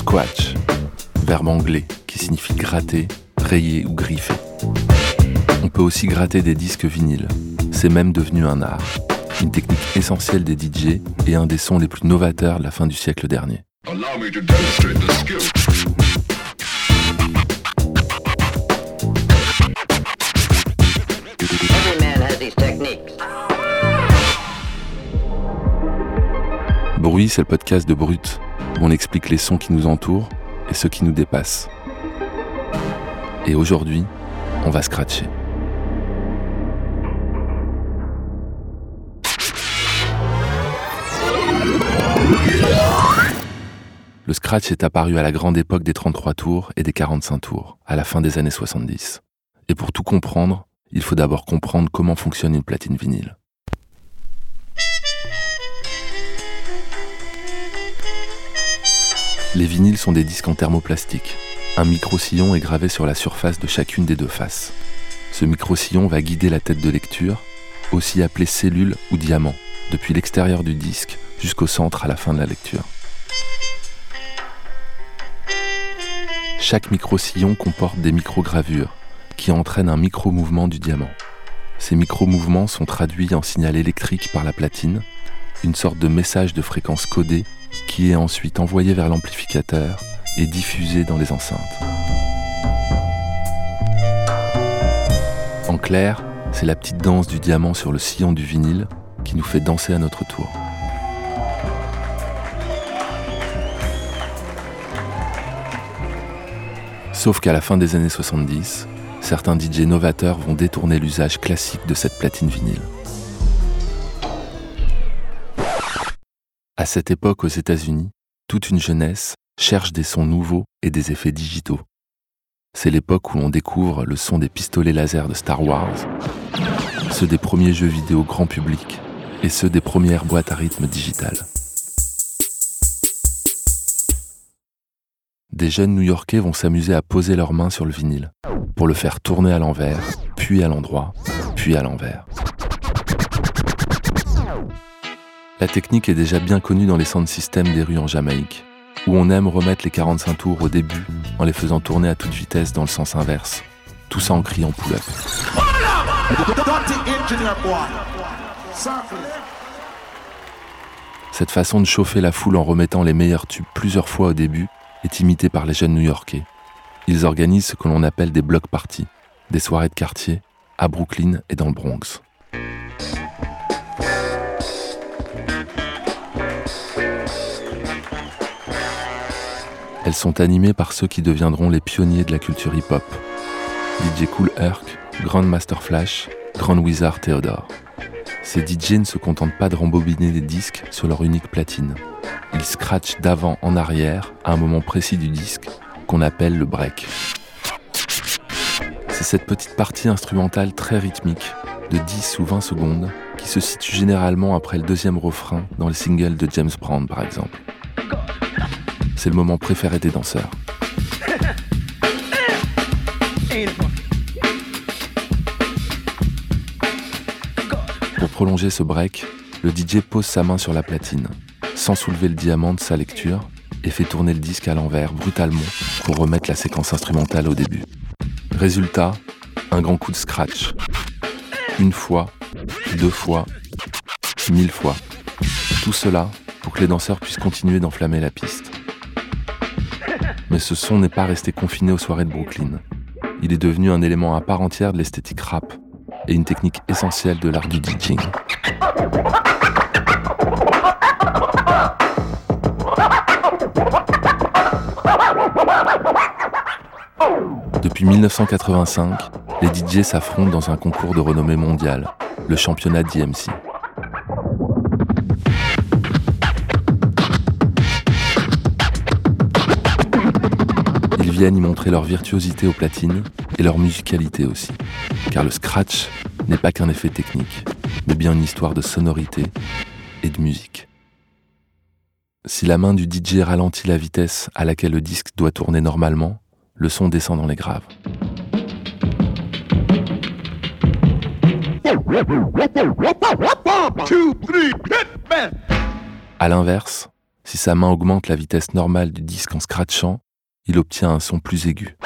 scratch, verbe anglais qui signifie gratter, rayer ou griffer. On peut aussi gratter des disques vinyles. C'est même devenu un art, une technique essentielle des DJ et un des sons les plus novateurs de la fin du siècle dernier. Bruit, c'est le podcast de Brut, on explique les sons qui nous entourent et ceux qui nous dépassent. Et aujourd'hui, on va scratcher. Le scratch est apparu à la grande époque des 33 tours et des 45 tours, à la fin des années 70. Et pour tout comprendre, il faut d'abord comprendre comment fonctionne une platine vinyle. Les vinyles sont des disques en thermoplastique. Un micro-sillon est gravé sur la surface de chacune des deux faces. Ce micro-sillon va guider la tête de lecture, aussi appelée cellule ou diamant, depuis l'extérieur du disque jusqu'au centre à la fin de la lecture. Chaque micro-sillon comporte des micro-gravures qui entraînent un micro-mouvement du diamant. Ces micro-mouvements sont traduits en signal électrique par la platine, une sorte de message de fréquence codée qui est ensuite envoyé vers l'amplificateur et diffusé dans les enceintes. En clair, c'est la petite danse du diamant sur le sillon du vinyle qui nous fait danser à notre tour. Sauf qu'à la fin des années 70, certains DJ novateurs vont détourner l'usage classique de cette platine vinyle. À cette époque aux États-Unis, toute une jeunesse cherche des sons nouveaux et des effets digitaux. C'est l'époque où l'on découvre le son des pistolets laser de Star Wars, ceux des premiers jeux vidéo grand public et ceux des premières boîtes à rythme digitales. Des jeunes New-Yorkais vont s'amuser à poser leurs mains sur le vinyle pour le faire tourner à l'envers, puis à l'endroit, puis à l'envers. La technique est déjà bien connue dans les systems des rues en Jamaïque, où on aime remettre les 45 tours au début en les faisant tourner à toute vitesse dans le sens inverse, tout ça en criant pull-up. Cette façon de chauffer la foule en remettant les meilleurs tubes plusieurs fois au début est imitée par les jeunes new-yorkais. Ils organisent ce que l'on appelle des block parties, des soirées de quartier, à Brooklyn et dans le Bronx. Elles sont animées par ceux qui deviendront les pionniers de la culture hip-hop. DJ Cool Herc, Grandmaster Flash, Grand Wizard Theodore. Ces DJ ne se contentent pas de rembobiner des disques sur leur unique platine. Ils scratchent d'avant en arrière à un moment précis du disque qu'on appelle le break. C'est cette petite partie instrumentale très rythmique de 10 ou 20 secondes qui se situe généralement après le deuxième refrain dans les singles de James Brown par exemple c'est le moment préféré des danseurs. Pour prolonger ce break, le DJ pose sa main sur la platine, sans soulever le diamant de sa lecture, et fait tourner le disque à l'envers brutalement pour remettre la séquence instrumentale au début. Résultat, un grand coup de scratch. Une fois, deux fois, mille fois. Tout cela pour que les danseurs puissent continuer d'enflammer la piste. Mais ce son n'est pas resté confiné aux soirées de Brooklyn. Il est devenu un élément à part entière de l'esthétique rap et une technique essentielle de l'art du DJing. Depuis 1985, les DJ s'affrontent dans un concours de renommée mondiale, le championnat DMC. Y montrer leur virtuosité aux platines et leur musicalité aussi. Car le scratch n'est pas qu'un effet technique, mais bien une histoire de sonorité et de musique. Si la main du DJ ralentit la vitesse à laquelle le disque doit tourner normalement, le son descend dans les graves. À l'inverse, Si sa main augmente la vitesse normale du disque en scratchant, il obtient un son plus aigu.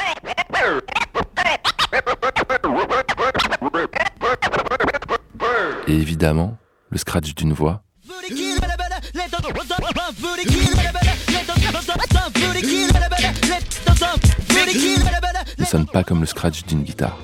Et évidemment, le scratch d'une voix ne sonne pas comme le scratch d'une guitare.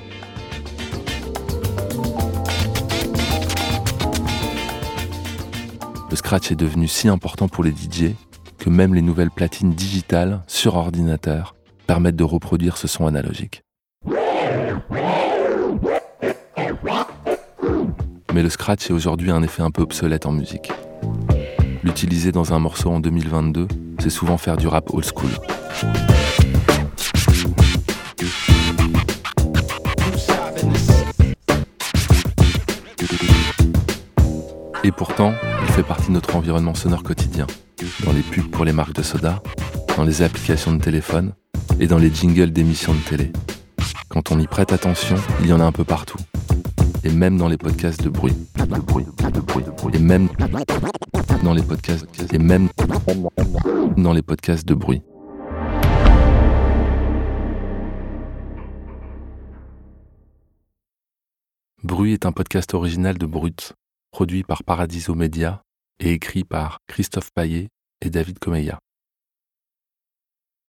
Le scratch est devenu si important pour les DJ que même les nouvelles platines digitales sur ordinateur permettent de reproduire ce son analogique. Mais le scratch est aujourd'hui un effet un peu obsolète en musique. L'utiliser dans un morceau en 2022, c'est souvent faire du rap old school. Et pourtant, il fait partie de notre environnement sonore quotidien, dans les pubs pour les marques de soda, dans les applications de téléphone et dans les jingles d'émissions de télé. Quand on y prête attention, il y en a un peu partout. Et même dans les podcasts de bruit. Et même dans les podcasts. Et même dans les podcasts de bruit. Bruit est un podcast original de Brut produit par Paradiso Media et écrit par Christophe Paillet et David Comeya.